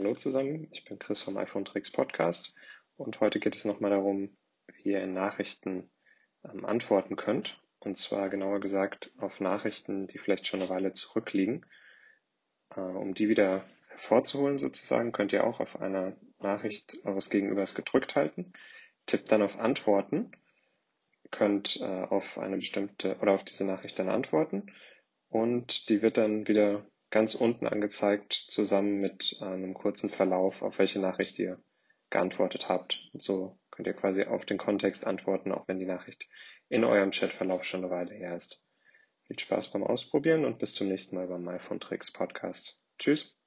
Hallo zusammen, ich bin Chris vom iPhone Tricks Podcast und heute geht es nochmal darum, wie ihr in Nachrichten ähm, antworten könnt. Und zwar genauer gesagt auf Nachrichten, die vielleicht schon eine Weile zurückliegen. Äh, um die wieder hervorzuholen sozusagen, könnt ihr auch auf einer Nachricht eures Gegenübers gedrückt halten, tippt dann auf Antworten, könnt äh, auf eine bestimmte oder auf diese Nachricht dann antworten und die wird dann wieder ganz unten angezeigt, zusammen mit einem kurzen Verlauf, auf welche Nachricht ihr geantwortet habt. Und so könnt ihr quasi auf den Kontext antworten, auch wenn die Nachricht in eurem Chatverlauf schon eine Weile her ist. Viel Spaß beim Ausprobieren und bis zum nächsten Mal beim iPhone Tricks Podcast. Tschüss.